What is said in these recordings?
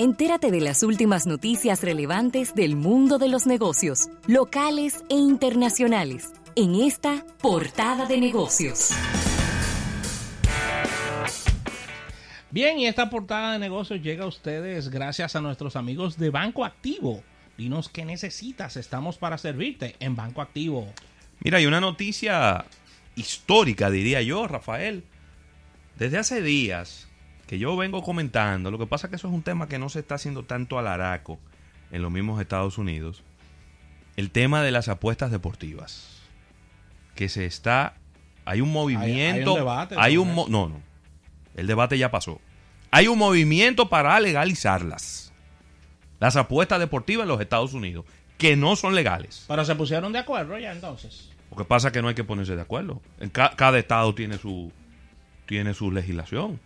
Entérate de las últimas noticias relevantes del mundo de los negocios, locales e internacionales, en esta portada de negocios. Bien, y esta portada de negocios llega a ustedes gracias a nuestros amigos de Banco Activo. Dinos qué necesitas, estamos para servirte en Banco Activo. Mira, hay una noticia histórica, diría yo, Rafael. Desde hace días que yo vengo comentando, lo que pasa es que eso es un tema que no se está haciendo tanto al araco en los mismos Estados Unidos. El tema de las apuestas deportivas. Que se está. Hay un movimiento. hay un debate, hay ¿no? un no, no. El debate ya pasó. Hay un movimiento para legalizarlas. Las apuestas deportivas en los Estados Unidos. Que no son legales. Pero se pusieron de acuerdo ya entonces. Lo que pasa es que no hay que ponerse de acuerdo. En ca- cada estado tiene su tiene su legislación.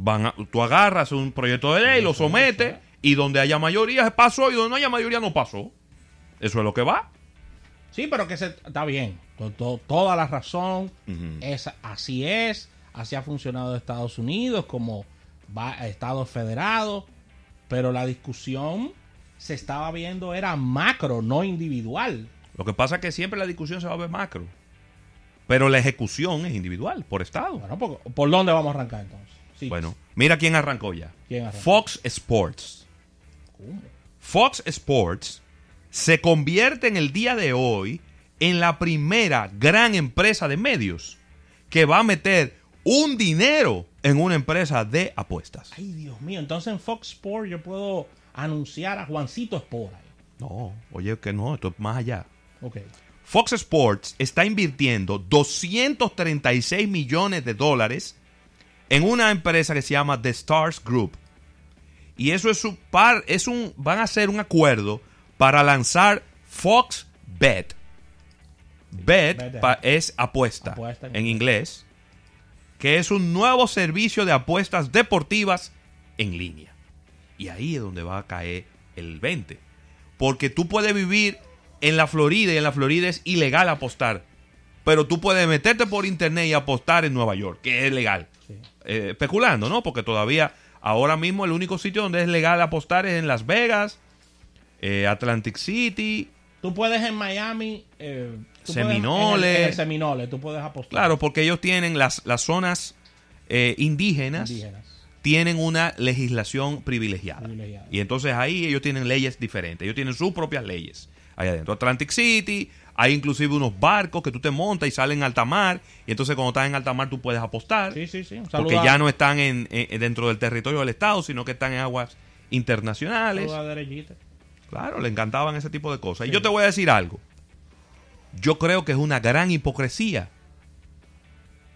Van a- tú agarras un proyecto de ley, lo sometes y donde haya mayoría se pasó y donde no haya mayoría no pasó. Eso es lo que va. Sí, pero que se, está bien. To- to- toda la razón. Es, así es. Así ha funcionado Estados Unidos como va, Estados federados. Pero la discusión se estaba viendo era macro, no individual. Lo que pasa es que siempre la discusión se va a ver macro. Pero la ejecución es individual, por estado. Bueno, ¿por, por dónde vamos a arrancar entonces? Sí. Bueno, mira quién arrancó ya. ¿Quién arrancó? Fox Sports. ¿Cómo? Fox Sports se convierte en el día de hoy en la primera gran empresa de medios que va a meter un dinero en una empresa de apuestas. Ay, Dios mío. Entonces en Fox Sport yo puedo anunciar a Juancito Sport ahí. No, oye, que no, esto es más allá. Fox Sports está invirtiendo 236 millones de dólares en una empresa que se llama The Stars Group. Y eso es su par, es un, van a hacer un acuerdo para lanzar Fox Bet. Bet pa- es apuesta, Apuesta en en inglés, que es un nuevo servicio de apuestas deportivas en línea. Y ahí es donde va a caer el 20. Porque tú puedes vivir en la Florida y en la Florida es ilegal apostar. Pero tú puedes meterte por internet y apostar en Nueva York, que es legal. Eh, especulando, ¿no? Porque todavía, ahora mismo, el único sitio donde es legal apostar es en Las Vegas, eh, Atlantic City. Tú puedes en Miami. eh, tú puedes-. En el, en el Seminole, tú puedes apostar. Claro, porque ellos tienen las, las zonas eh, indígenas, Indígenas. tienen una legislación privilegiada. Privilegiada. Y entonces ahí ellos tienen leyes diferentes. Ellos tienen sus propias leyes. Ahí adentro. Atlantic City, hay inclusive unos barcos que tú te montas y salen en alta mar. Y entonces cuando estás en alta mar tú puedes apostar. Sí, sí, sí. Un porque ya no están en, en- dentro del territorio del Estado, sino que están en aguas internacionales. Claro, le encantaban ese tipo de cosas. Y yo te voy a decir algo. Yo creo que es una gran hipocresía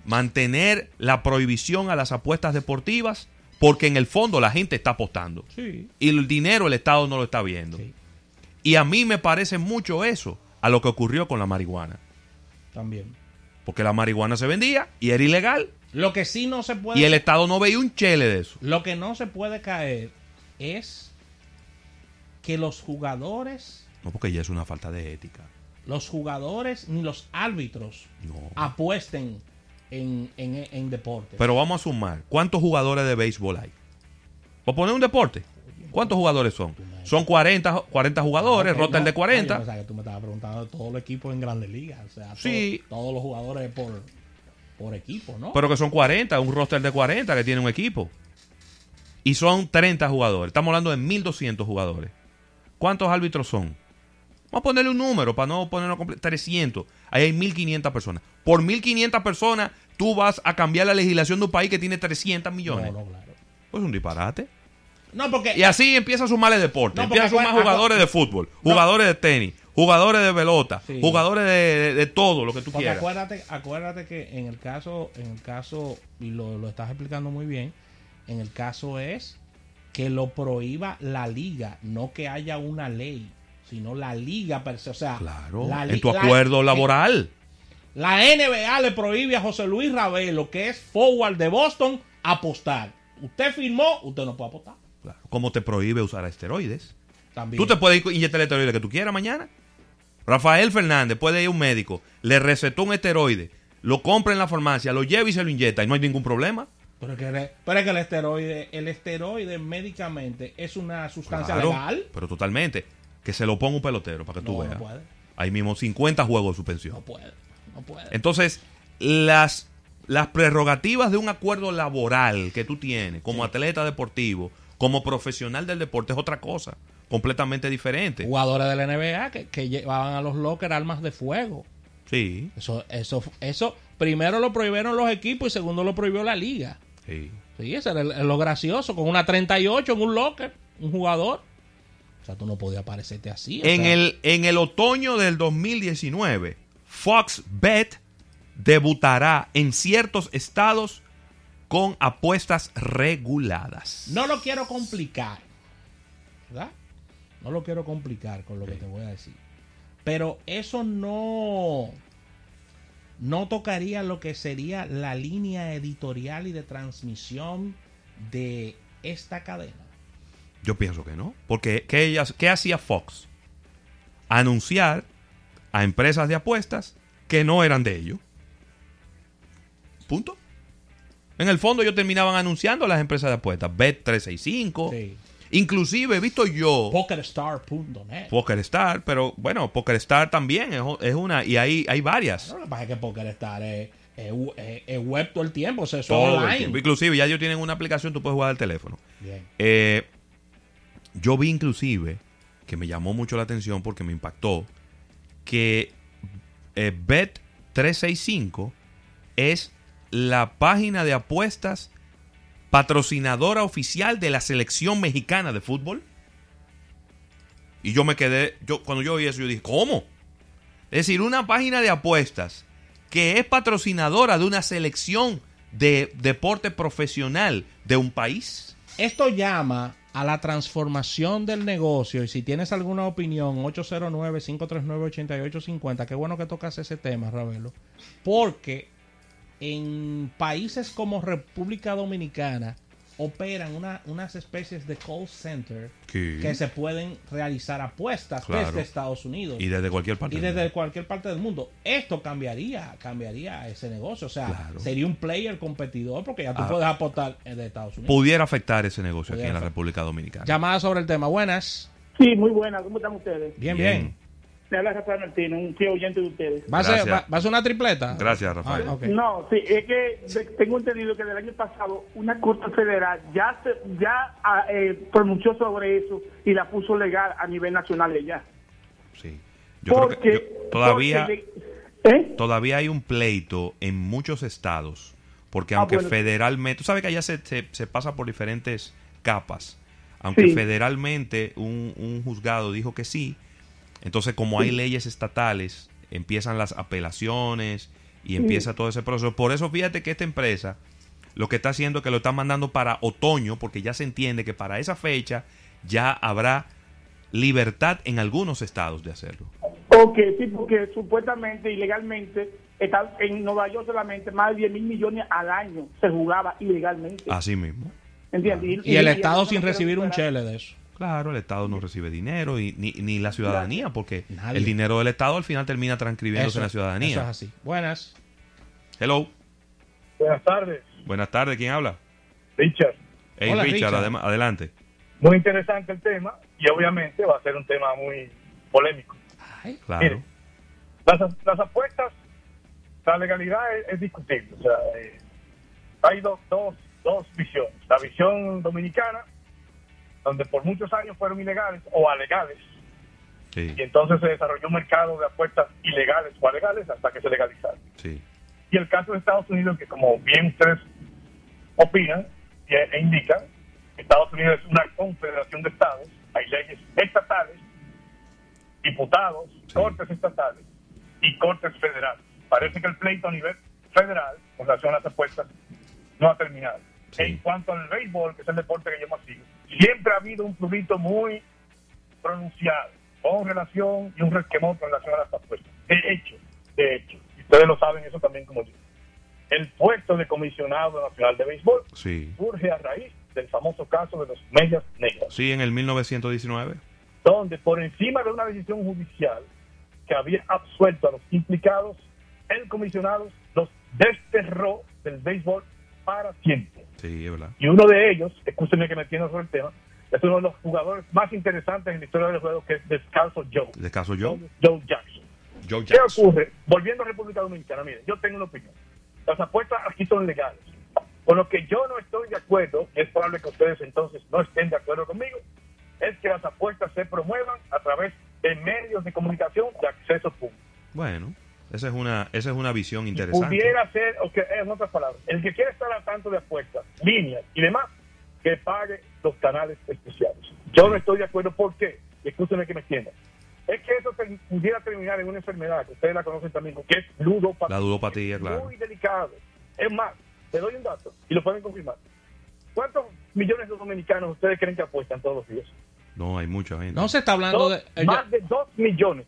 mantener la prohibición a las apuestas deportivas porque en el fondo la gente está apostando. Sí. Y el dinero el Estado no lo está viendo. Sí. Y a mí me parece mucho eso a lo que ocurrió con la marihuana. También. Porque la marihuana se vendía y era ilegal. Lo que sí no se puede. Y el Estado no veía un chele de eso. Lo que no se puede caer es que los jugadores, No, porque ya es una falta de ética. los jugadores ni los árbitros No. apuesten en, en, en deporte. Pero vamos a sumar. ¿Cuántos jugadores de béisbol hay? ¿Por poner un deporte? ¿Cuántos jugadores son? Son 40, 40 jugadores, no, de no, yo 40. pensaba que tú me estabas preguntando de todos los equipos en grandes ligas. O sea, Sí. todo- todos los jugadores por, por equipo, ¿no? Pero que son 40, un roster de 40 que tiene un equipo. Y son 30 jugadores. Estamos hablando de 1200 jugadores. ¿Cuántos árbitros son? Vamos a ponerle un número para no ponerlo completo. 300. Ahí hay 1500 personas. Por 1500 personas, tú vas a cambiar la legislación de un país que tiene 300 millones. no, no, claro. Pues es un disparate. No, porque Y así empieza a sumar el deporte. No, empieza a sumar acu- jugadores de fútbol, jugadores de tenis, jugadores de pelota, Sí. jugadores de, de- de todo lo que tú Porque quieras. acuérdate, acuérdate que en el caso, en el caso, y lo, lo estás explicando muy bien, en el caso es que lo prohíba la liga, no que haya una ley, sino la liga per se. O sea, Claro, la en tu la- acuerdo que- laboral. La NBA le prohíbe a José Luis Ravelo, que es forward de Boston, apostar. Usted firmó, usted no puede apostar. Claro. Como te prohíbe usar esteroides. También. Tú te puedes inyectar el esteroide que tú quieras mañana. Rafael Fernández puede ir a un médico, le recetó un esteroide, lo compra en la farmacia, lo lleva y se lo inyecta y no hay ningún problema. Pero, que, pero es que el esteroide, el esteroide médicamente es una sustancia Claro, legal. Pero totalmente. Que se lo ponga un pelotero para que tú No, no veas. puede. Ahí mismo 50 juegos de suspensión. No puede. No puede. Entonces, las, las prerrogativas de un acuerdo laboral que tú tienes como atleta deportivo, como profesional del deporte, es otra cosa. Completamente diferente. Jugadores de la NBA que, que llevaban a los lockers armas de fuego. Sí, Eso, eso, eso, primero lo prohibieron los equipos y segundo lo prohibió la liga. sí. Sí, eso era lo gracioso, con una 38 en un locker, un jugador. O sea, tú no podías parecerte así. En sea, el, en el otoño del 2019, Fox Bet debutará en ciertos estados con apuestas reguladas. No lo quiero complicar. ¿Verdad? No lo quiero complicar con lo que te voy a decir. Pero eso no. No tocaría lo que sería la línea editorial y de transmisión de esta cadena. Yo pienso que no. Porque ¿qué, ellas- qué hacía Fox? Anunciar a empresas de apuestas que no eran de ellos. Punto. En el fondo ellos terminaban anunciando a las empresas de apuestas. Bet365. Sí. Inclusive he visto yo... PokerStar.net. PokerStar, pero bueno, PokerStar también es, una, y hay, hay varias. No, lo que pasa es que PokerStar es, es, es- es web todo el tiempo, o sea, eso el online. tiempo. Inclusive ya ellos tienen una aplicación, tú puedes jugar al teléfono. Bien. Eh, yo vi inclusive, que me llamó mucho la atención porque me impactó, que eh, Bet365 es la página de apuestas patrocinadora oficial de la selección mexicana de fútbol. Y yo me quedé, yo cuando yo vi eso, yo dije, ¿cómo? Es decir, una página de apuestas que es patrocinadora de una selección de deporte profesional de un país. Esto llama a la transformación del negocio y si tienes alguna opinión, 809-539-8850, qué bueno que tocas ese tema, Ravelo, porque en países como República Dominicana operan una- unas especies de call center que se pueden realizar apuestas Claro. desde Estados Unidos Y desde cualquier parte. y del desde mundo. cualquier parte del mundo. Esto cambiaría, cambiaría ese negocio. O sea, Claro. sería un player competidor porque ya tú Ah. puedes apostar de Estados Unidos. Pudiera afectar ese negocio aquí en la. República Dominicana. Llamada sobre el tema. Buenas. Sí, muy buena. ¿Cómo están ustedes? Bien, Bien. bien. Me habla Rafael Martínez, un fiel oyente de ustedes. ¿Va a, ser, Gracias. va, va a ser una tripleta? Gracias, Rafael. Ah. No, sí, es que tengo entendido que del año pasado una corte federal ya se, ya ah, eh, pronunció sobre eso y la puso legal a nivel nacional ya. Sí. Yo creo que yo- todavía, porque le- ¿Eh? todavía hay un pleito en muchos estados. Porque Ah, aunque bueno. federalmente. Tú sabes que allá se, se, se pasa por diferentes capas. Aunque Sí. federalmente un, un juzgado dijo que sí. Entonces, como hay leyes estatales, empiezan las apelaciones y empieza todo ese proceso. Por eso, fíjate que esta empresa lo que está haciendo es que lo está mandando para otoño, porque ya se entiende que para esa fecha ya habrá libertad en algunos estados de hacerlo. Ok, sí, porque supuestamente ilegalmente está en Nueva York solamente más de 10 mil millones al año se jugaba ilegalmente. Así mismo. ¿Entiendes? Y el Estado sin recibir un chele de eso. Claro, el Estado no recibe dinero y ni, ni la ciudadanía, porque Nadie. el dinero del Estado al final termina transcribiéndose Eso, en la ciudadanía. eso es así. Buenas. Hello, Buenas tardes, buenas tardes, ¿quién habla? Richard. Hey, Hola, Richard, adelante. Muy interesante el tema y obviamente va a ser un tema muy polémico. Ay, Claro. Mire. Las, las apuestas, la legalidad es, es discutible. O sea, eh, hay dos, dos, dos visiones. La visión dominicana, donde por muchos años fueron ilegales o alegales, Sí, y entonces se desarrolló un mercado de apuestas ilegales o alegales hasta que se legalizaron. sí, Y el caso de Estados Unidos, que como bien ustedes opinan y- e indican, Estados Unidos es una confederación de estados, hay leyes estatales, diputados, Sí. cortes estatales y cortes federales. Parece que el pleito a nivel federal con relación a las apuestas no ha terminado. En cuanto al béisbol, que es el deporte que yo más sigo, siempre ha habido un prurito muy pronunciado con relación y un resquemón con relación a las apuestas. De hecho, de hecho, ustedes lo saben eso también como yo, el puesto de comisionado nacional de béisbol sí. surge a raíz del famoso caso de los medias negras, Sí, en el 1919. donde por encima de una decisión judicial que había absuelto a los implicados, el comisionado los desterró del béisbol para siempre. Sí, es verdad. Y uno de ellos, escúcheme que me tiene sobre el tema, es uno de los jugadores más interesantes en la historia del juego, que es Descalzo Joe. ¿Descaso yo? Joe Jackson. Joe ¿Qué Jackson. ocurre? Volviendo a República Dominicana, miren, yo tengo una opinión. Las apuestas aquí son legales. Con lo que yo no estoy de acuerdo, y es probable que ustedes entonces no estén de acuerdo conmigo, es que las apuestas se promuevan a través de medios de comunicación de acceso público. Bueno, esa es una, esa es una visión interesante. Pudiera ser, o que, en otras palabras, el que quiere estar al tanto de apuestas, líneas y demás, que pague los canales especiales. Yo no estoy de acuerdo, ¿por qué? Y escúchenme que me entiendan. Es que eso ter- pudiera terminar en una enfermedad que ustedes la conocen también, que es ludopatía. La ludopatía, Es claro. Muy delicado. Es más, te doy un dato y lo pueden confirmar. ¿Cuántos millones de dominicanos ustedes creen que apuestan todos los días? No, hay mucha gente. No se está hablando Dos- de... eh, más de dos millones.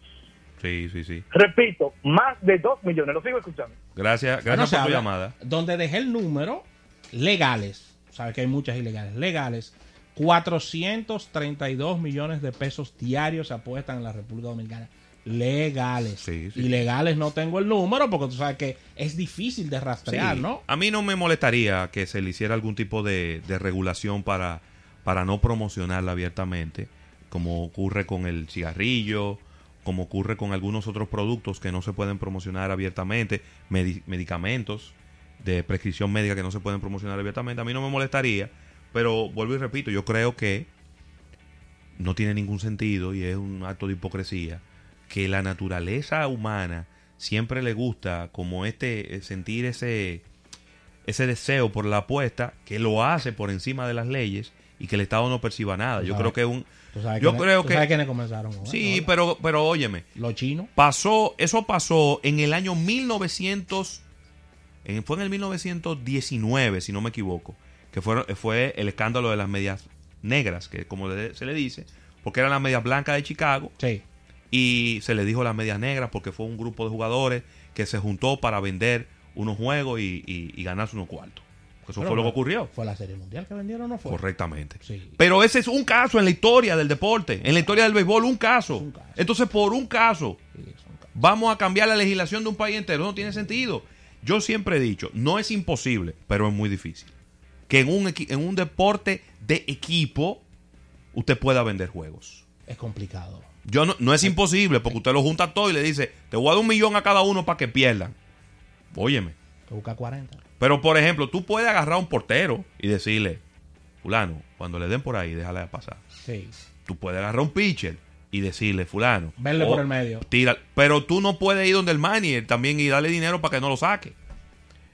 Sí, sí, sí. Repito, más de dos millones. Lo sigo escuchando. Gracias, gracias por tu habla. llamada. Donde dejé el número, legales, sabes que hay muchas ilegales, legales, 432 millones de pesos diarios se apuestan en la República Dominicana. Legales. Sí, sí. Ilegales no tengo el número porque tú sabes que es difícil de rastrear, Sí. ¿no? A mí no me molestaría que se le hiciera algún tipo de, de regulación para, para no promocionarla abiertamente, como ocurre con el cigarrillo, como ocurre con algunos otros productos que no se pueden promocionar abiertamente, medi- medicamentos de prescripción médica que no se pueden promocionar abiertamente. A mí no me molestaría, pero vuelvo y repito, yo creo que no tiene ningún sentido y es un acto de hipocresía que la naturaleza humana siempre le gusta como este eh, sentir ese ese deseo por la apuesta que lo hace por encima de las leyes y que el Estado no perciba nada. Yo creo que es un Tú sabes yo creo tú que sabes quiénes comenzaron sí, pero pero óyeme, Los chinos. pasó eso pasó en el año 1900 en- fue en el 1919, si no me equivoco, que fue, fue el escándalo de las medias negras, que como le- se le dice, porque eran las medias blancas de Chicago, Sí. y se le dijo las medias negras porque fue un grupo de jugadores que se juntó para vender unos juegos y, y- y ganarse unos cuartos. Eso Pero fue lo que ocurrió. ¿Fue la Serie Mundial que vendieron o no fue? Correctamente. Sí. Pero ese es un caso en la historia del deporte, en la historia del béisbol, un caso. Es un caso. Entonces, por un caso, Sí, vamos a cambiar la legislación de un país entero. No tiene sentido. Yo siempre he dicho, no es imposible, pero es muy difícil. Que en un, en un deporte de equipo usted pueda vender juegos. Es complicado. Yo no, no es imposible, porque usted lo junta todo y le dice, te voy a dar un millón a cada uno para que pierdan. Óyeme. Que busca 40. Pero, por ejemplo, tú puedes agarrar a un portero y decirle, fulano, cuando le den por ahí, déjala pasar. Sí. Tú puedes agarrar a un pitcher y decirle, fulano. Verle o por el medio. Tira, pero tú no puedes ir donde el manager también y darle dinero para que no lo saque.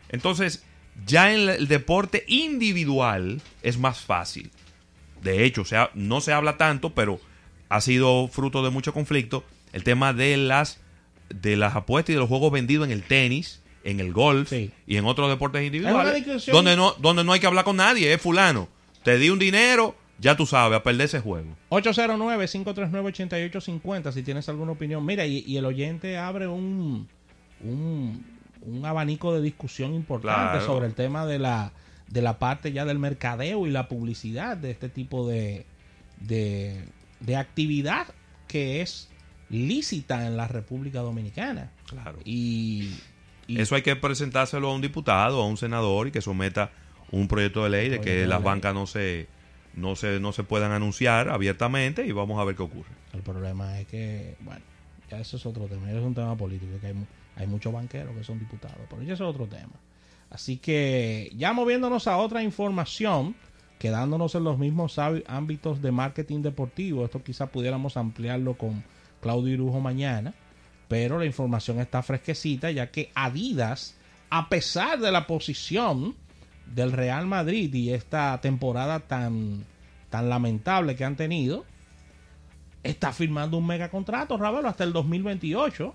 Entonces, ya en el deporte individual es más fácil. De hecho, o sea, no se habla tanto, pero ha sido fruto de mucho conflicto el tema de las de las apuestas y de los juegos vendidos en el tenis, en el golf Sí. y en otros deportes individuales, donde no donde no hay que hablar con nadie, es fulano. Te di un dinero, ya tú sabes, a perder ese juego. 809-539-8850 si tienes alguna opinión. Mira, y, y el oyente abre un, un, un abanico de discusión importante Claro. sobre el tema de la, de la parte ya del mercadeo y la publicidad de este tipo de, de, de actividad que es lícita en la República Dominicana. Claro. Y, y- Eso hay que presentárselo a un diputado, a un senador y que someta un proyecto de ley de que las bancas no se, no se no se puedan anunciar abiertamente y vamos a ver qué ocurre. el problema es que, bueno, ya eso es otro tema. Eso es un tema político, que hay, hay muchos banqueros que son diputados, pero ya eso es otro tema. Así que ya moviéndonos a otra información, quedándonos en los mismos ámbi- ámbitos de marketing deportivo, esto quizá pudiéramos ampliarlo con Claudio Irujo mañana, pero la información está fresquecita ya que Adidas, a pesar de la posición del Real Madrid y esta temporada tan, tan lamentable que han tenido, está firmando un mega contrato, Ravelo, hasta el 2028.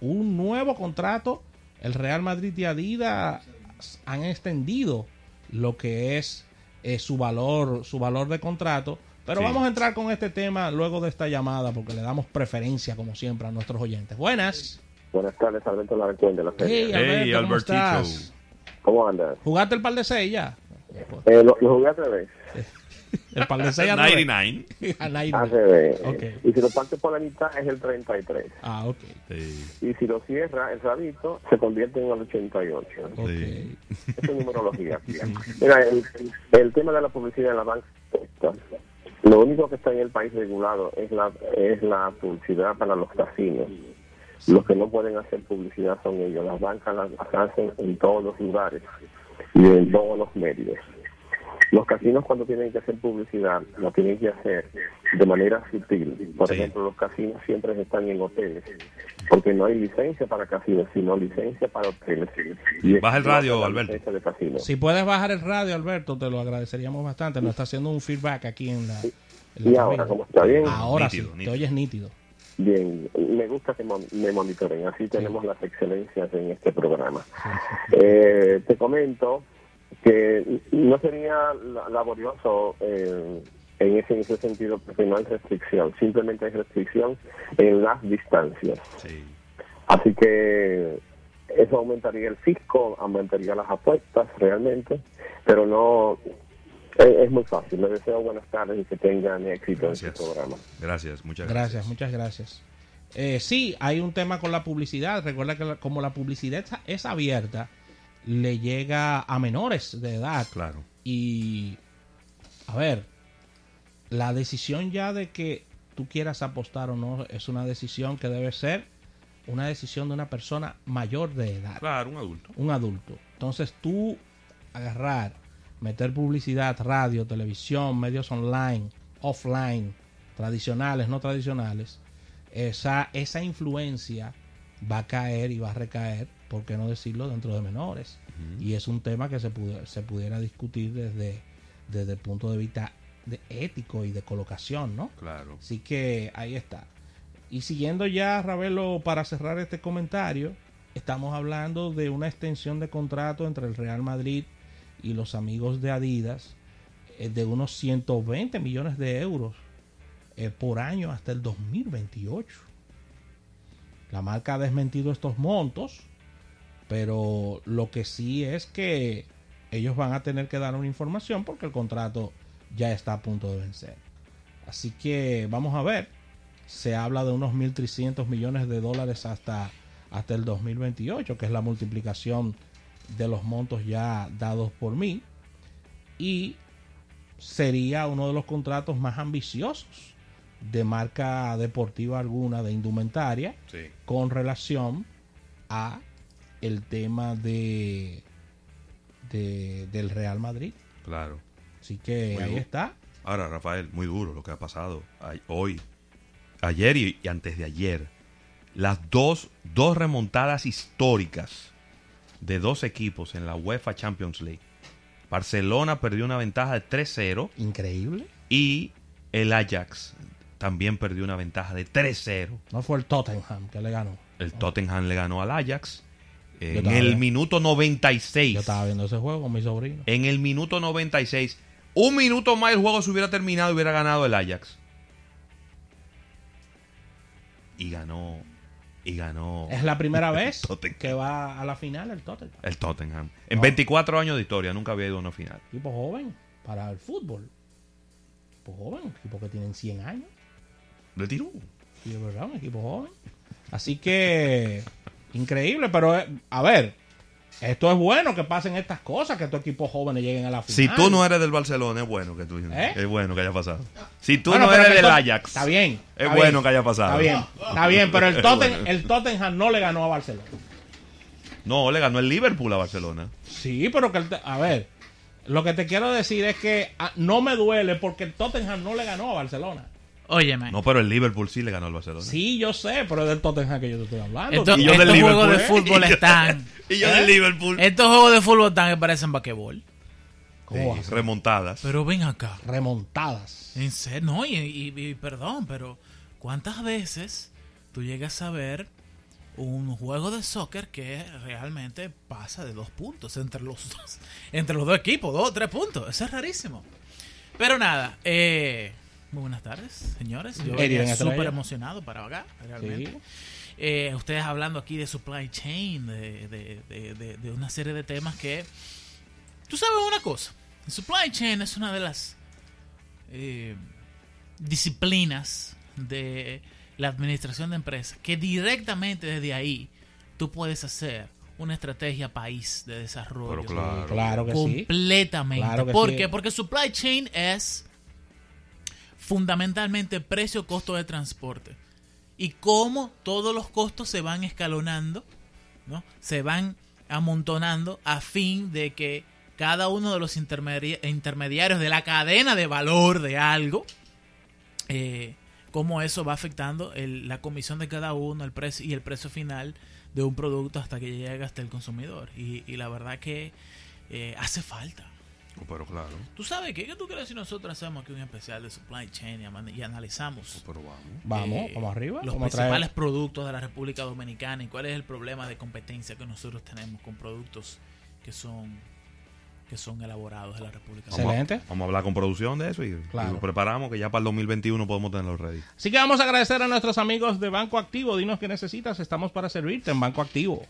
Un nuevo contrato. El Real Madrid y Adidas han extendido lo que es eh, su valor, su valor de contrato. Pero Sí. vamos a entrar con este tema luego de esta llamada porque le damos preferencia, como siempre, a nuestros oyentes. Buenas. Buenas tardes, Alberto Larcón de la serie. Hey, Alberto, Hey, ¿cómo Albertito. estás? ¿Cómo andas? ¿Jugaste el par de seis ya? Eh, lo, lo jugué al revés. El par de 6 a 9. 99. A Al 99. revés. Ok. Y si lo parte por la mitad es el 33. Ah, ok. Sí, Y si lo cierra el rabito, se convierte en el 88. Ok. Sí. Esa es numerología. Mira, el, el tema de la publicidad en la banca, lo único que está en el país regulado es la, es la publicidad para los casinos. Los que no pueden hacer publicidad son ellos. Las bancas las, hacen en todos los lugares y en todos los medios. Los casinos cuando tienen que hacer publicidad, lo tienen que hacer de manera sutil. Por Sí. ejemplo, los casinos siempre están en hoteles, porque no hay licencia para casinos, sino licencia para hoteles. Y Baja el radio, Alberto. de. Si puedes bajar el radio, Alberto, te lo agradeceríamos bastante. Nos está haciendo un feedback aquí en la. en la Y ahora. ¿cómo está bien? Ahora Nítido, sí, te oyes nítido. Bien, me gusta que mon- me monitoren, así tenemos las excelencias en este programa. Eh, te comento que no sería la- laborioso eh, en, ese, en ese sentido porque no hay restricción, simplemente hay restricción en las distancias. Sí. Así que eso aumentaría el fisco, aumentaría las apuestas realmente, pero no es, es muy fácil. Les deseo buenas tardes y que tengan éxito en su programa. Gracias, muchas Gracias, gracias. muchas gracias. Eh, sí, hay un tema con la publicidad. Recuerda que la- como la publicidad es- es abierta, le llega a menores de edad. Claro. Y, a ver, la decisión ya de que tú quieras apostar o no es una decisión que debe ser una decisión de una persona mayor de edad Claro, un adulto. un adulto. Entonces tú agarrar, meter publicidad, radio, televisión, medios online, offline, tradicionales, no tradicionales, esa, esa influencia va a caer y va a recaer, por qué no decirlo, dentro de menores. Y es un tema que se, pude- se pudiera discutir desde, desde el punto de vista de ético y de colocación, ¿no? Claro. Así que ahí está. Y siguiendo ya, Ravelo, para cerrar este comentario, estamos hablando de una extensión de contrato entre el Real Madrid y los amigos de Adidas eh, de unos 120 millones de euros eh, por año hasta el 2028. La marca ha desmentido estos montos, pero lo que sí es que ellos van a tener que dar una información porque el contrato ya está a punto de vencer. Así que vamos a ver. Se habla de unos 1.300 millones de dólares hasta, hasta el 2028, que es la multiplicación de los montos ya dados por mí. Y sería uno de los contratos más ambiciosos de marca deportiva alguna de indumentaria Sí. con relación a el tema de, de- del Real Madrid. Claro. Así que Muy ahí está. Ahora, Rafael, muy duro lo que ha pasado hoy, ayer y, y antes de ayer. Las dos, dos remontadas históricas de dos equipos en la UEFA Champions League. Barcelona perdió una ventaja de 3-0 Increíble. y el Ajax también perdió una ventaja de 3-0. No fue el Tottenham que le ganó. El Tottenham le ganó al Ajax en estaba el minuto 96. Yo estaba viendo ese juego con mi sobrino. En el minuto 96. Un minuto más el juego se hubiera terminado y hubiera ganado el Ajax. Y ganó. Y ganó. Es la primera vez que va a la final el Tottenham. El Tottenham. En 24 años de historia nunca había ido a una final. Equipo joven para el fútbol. Equipo joven, equipo que tienen 100 años. Le tiró. Sí, es verdad, un equipo joven. Así que, increíble, pero eh, a ver, esto es bueno que pasen estas cosas, que estos equipos jóvenes lleguen a la final. Si tú no eres del Barcelona, es bueno que tú ¿Eh? es bueno que haya pasado. Si tú Bueno, no eres del Ajax, Está bien. Es bueno bien, que haya pasado. Está bien, está bien, pero el, Totten- bueno. el Tottenham no le ganó a Barcelona. No, le ganó el Liverpool a Barcelona. Sí, pero que a ver, lo que te quiero decir es que ah, no me duele porque el Tottenham no le ganó a Barcelona. Óyeme. No, pero el Liverpool sí le ganó al Barcelona. Sí, yo sé, pero es del Tottenham que yo te estoy hablando. Esto- Y yo del estos juegos de fútbol Y yo- están. Y yo ¿Eh? del Liverpool. Estos juegos de fútbol están que parecen basquetbol. Remontadas. Pero ven acá. Remontadas. En serio, no, y, y- y perdón, pero ¿cuántas veces tú llegas a ver un juego de soccer que realmente pasa de dos puntos entre los dos, entre los dos equipos, dos o tres puntos? Eso es rarísimo. Pero nada, eh, muy buenas tardes, señores. Yo atrás súper emocionado para acá, realmente. Sí. Eh, ustedes hablando aquí de supply chain, de, de- de- de- de una serie de temas que... Tú sabes una cosa, el supply chain es una de las eh, disciplinas de la administración de empresas que directamente desde ahí tú puedes hacer una estrategia país de desarrollo. Pero claro. Claro que sí. Completamente. Claro ¿Por sí. qué? Porque supply chain es fundamentalmente precio, costo de transporte. Y cómo todos los costos se van escalonando, ¿no? Se van amontonando a fin de que cada uno de los intermedi- intermediarios de la cadena de valor de algo, eh, cómo eso va afectando la comisión de cada uno, el precio y el precio final de un producto hasta que llega hasta el consumidor. Y, y la verdad que eh, hace falta. Pero claro. ¿Tú sabes qué? ¿Qué tú crees si nosotros hacemos aquí un especial de supply chain y, analizamos Oh, Pero vamos. Vamos, eh, vamos arriba. los Vamos a traer- principales productos de la República Dominicana y cuál es el problema de competencia que nosotros tenemos con productos que son que son elaborados en la República Dominicana? Excelente. Vamos a hablar con producción de eso y, Claro. y lo preparamos que ya para el 2021 podemos tenerlo ready. Así que vamos a agradecer a nuestros amigos de Banco Activo. Dinos qué necesitas. Estamos para servirte en Banco Activo.